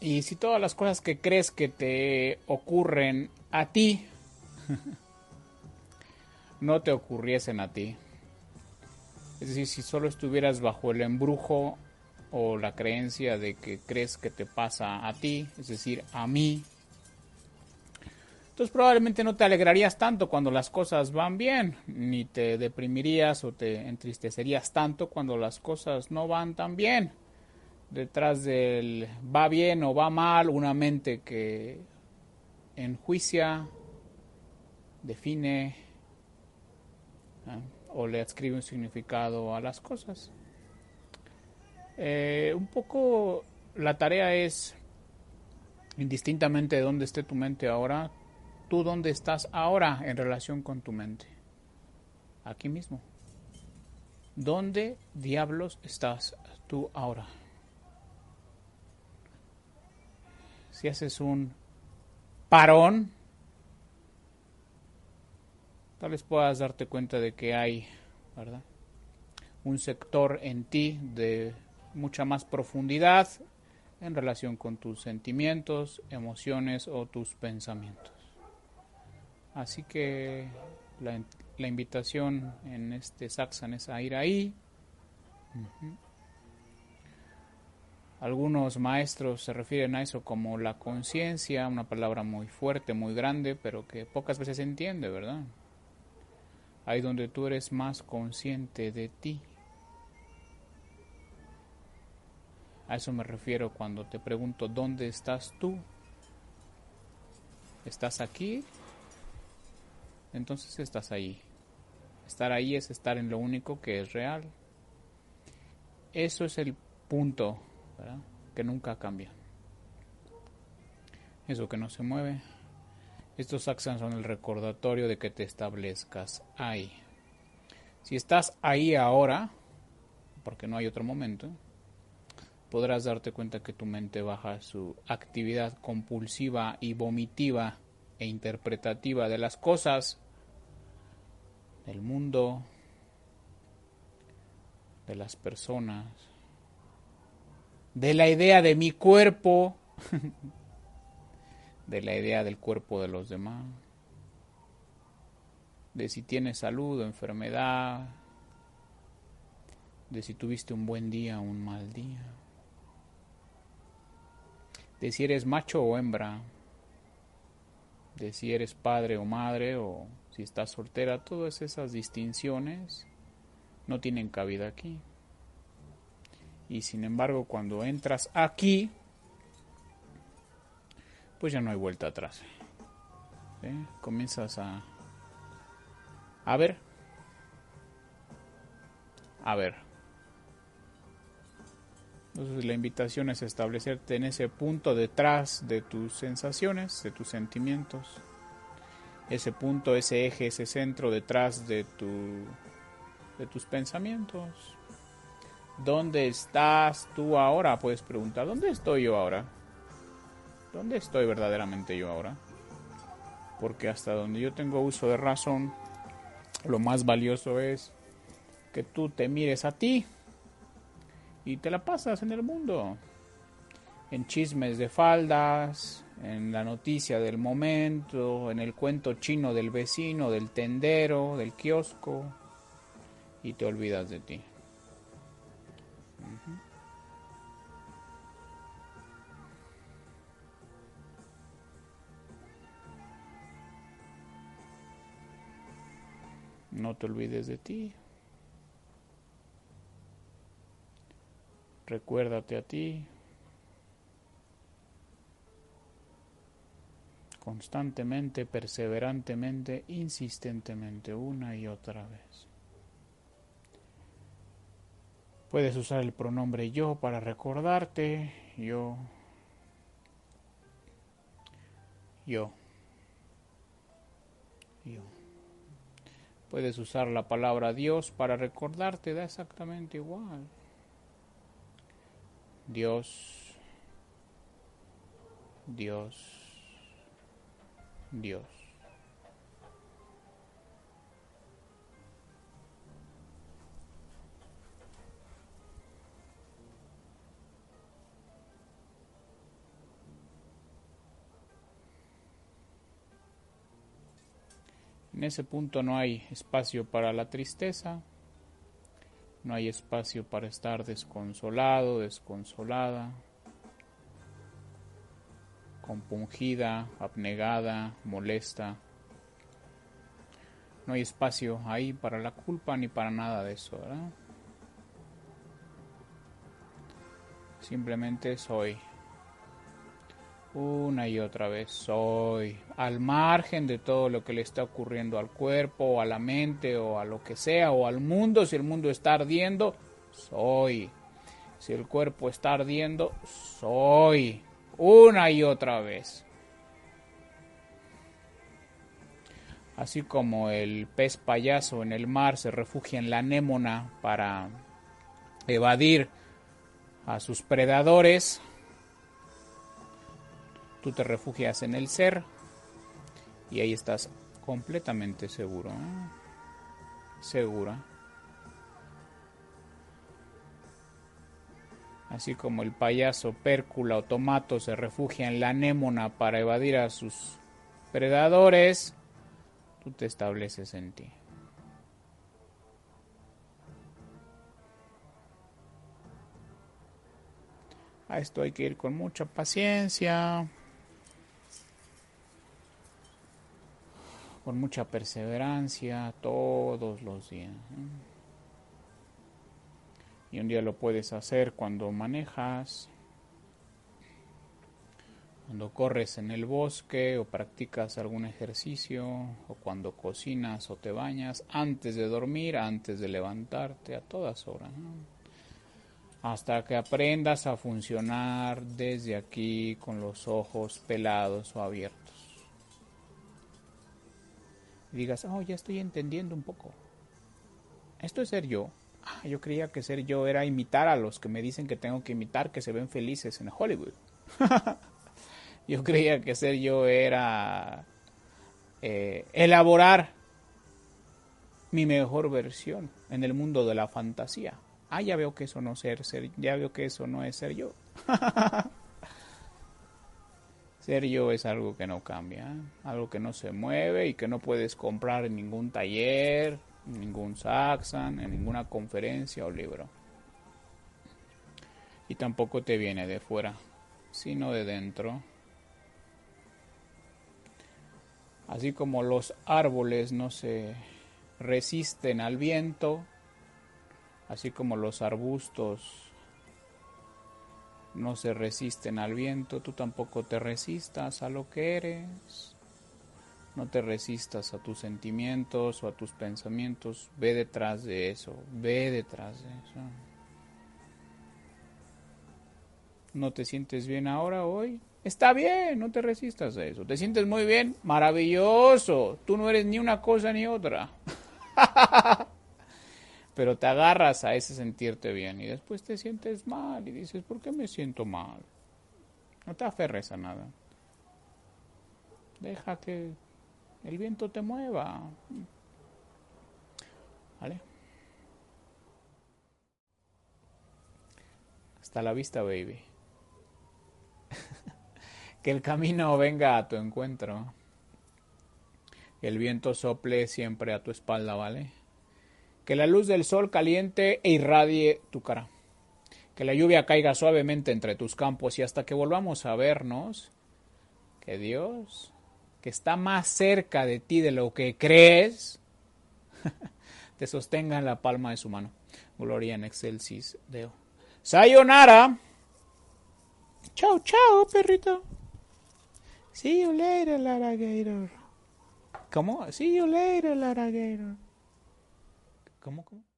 Y si todas las cosas que crees que te ocurren a ti no te ocurriesen a ti, es decir, si solo estuvieras bajo el embrujo o la creencia de que crees que te pasa a ti, es decir, a mí, entonces probablemente no te alegrarías tanto cuando las cosas van bien, ni te deprimirías o te entristecerías tanto cuando las cosas no van tan bien. Detrás del va bien o va mal, una mente que enjuicia, define, ¿eh? o le adscribe un significado a las cosas. Eh, un poco la tarea es, indistintamente de dónde esté tu mente ahora, tú dónde estás ahora en relación con tu mente. Aquí mismo. ¿Dónde diablos estás tú ahora? Si haces un parón tal vez puedas darte cuenta de que hay, ¿verdad? Un sector en ti de mucha más profundidad en relación con tus sentimientos, emociones o tus pensamientos. Así que la, invitación en este saxan es a ir ahí. Algunos maestros se refieren a eso como la conciencia, una palabra muy fuerte, muy grande, pero que pocas veces se entiende, ¿verdad? ahí donde tú eres más consciente de ti. A eso me refiero cuando te pregunto, ¿dónde estás tú? ¿Estás aquí? Entonces estás ahí. Estar ahí es estar en lo único que es real. Eso es el punto que nunca cambia. Eso que no se mueve, estos actions son el recordatorio de que te establezcas ahí. Si estás ahí ahora, porque no hay otro momento, podrás darte cuenta que tu mente baja su actividad compulsiva y vomitiva e interpretativa de las cosas, del mundo, de las personas, de la idea de mi cuerpo, de la idea del cuerpo de los demás, de si tienes salud o enfermedad, de si tuviste un buen día o un mal día, de si eres macho o hembra, de si eres padre o madre o si estás soltera, todas esas distinciones no tienen cabida aquí. Y sin embargo, cuando entras aquí, pues ya no hay vuelta atrás. Comienzas a... A ver. A ver. Entonces la invitación es establecerte en ese punto detrás de tus sensaciones, de tus sentimientos. Ese punto, ese eje, ese centro detrás de, tu, de tus pensamientos. ¿Dónde estás tú ahora? Puedes preguntar, ¿dónde estoy yo ahora? ¿Dónde estoy verdaderamente yo ahora? Porque hasta donde yo tengo uso de razón, lo más valioso es que tú te mires a ti y te la pasas en el mundo. En chismes de faldas, en la noticia del momento, en el cuento chino del vecino, del tendero, del kiosco, y te olvidas de ti. No te olvides de ti. Recuérdate a ti. Constantemente, perseverantemente, insistentemente, una y otra vez. Puedes usar el pronombre yo para recordarte. Yo. Yo. Yo. Puedes usar la palabra Dios para recordarte, da exactamente igual. Dios, Dios, Dios. En ese punto no hay espacio para la tristeza, no hay espacio para estar desconsolado, desconsolada, compungida, abnegada, molesta. No hay espacio ahí para la culpa ni para nada de eso, ¿verdad? Simplemente soy. Una y otra vez soy. Al margen de todo lo que le está ocurriendo al cuerpo, o a la mente, o a lo que sea, o al mundo, si el mundo está ardiendo, soy. Si el cuerpo está ardiendo, soy. Una y otra vez. Así como el pez payaso en el mar se refugia en la anémona para evadir a sus predadores, tú te refugias en el ser y ahí estás completamente seguro, ¿eh? segura. Así como el payaso Pércula o Tomato se refugia en la anémona para evadir a sus predadores, tú te estableces en ti. A esto hay que ir con mucha paciencia, con mucha perseverancia todos los días. Y un día lo puedes hacer cuando manejas, cuando corres en el bosque o practicas algún ejercicio, o cuando cocinas o te bañas, antes de dormir, antes de levantarte, a todas horas hasta que aprendas a funcionar desde aquí con los ojos pelados o abiertos. Y digas, oh, ya estoy entendiendo un poco. Esto es ser yo. Ah, yo creía que ser yo era imitar a los que me dicen que tengo que imitar, que se ven felices en Hollywood. yo creía que ser yo era eh, elaborar mi mejor versión en el mundo de la fantasía ah, ya veo que eso no ser, ser ya veo que eso no es ser yo. ser yo es algo que no cambia, algo que no se mueve y que no puedes comprar en ningún taller, en ningún Saxon, en ninguna conferencia o libro. Y tampoco te viene de fuera, sino de dentro. Así como los árboles no se resisten al viento, así como los arbustos no se resisten al viento, tú tampoco te resistas a lo que eres. No te resistas a tus sentimientos o a tus pensamientos. Ve detrás de eso. Ve detrás de eso. ¿No te sientes bien ahora, hoy? Está bien, no te resistas a eso. ¿Te sientes muy bien? Maravilloso. Tú no eres ni una cosa ni otra. pero te agarras a ese sentirte bien y después te sientes mal y dices, ¿por qué me siento mal? No te aferres a nada. Deja que el viento te mueva. ¿Vale? Hasta la vista, baby. que el camino venga a tu encuentro. Que el viento sople siempre a tu espalda, ¿vale? Que la luz del sol caliente e irradie tu cara, que la lluvia caiga suavemente entre tus campos y hasta que volvamos a vernos, que Dios, que está más cerca de ti de lo que crees, te sostenga en la palma de su mano. Gloria en excelsis Deo. Sayonara. Chao, chao, perrito. See you later, Laragator. ¿Cómo? See you later, Laragator. ¿Cómo, cómo?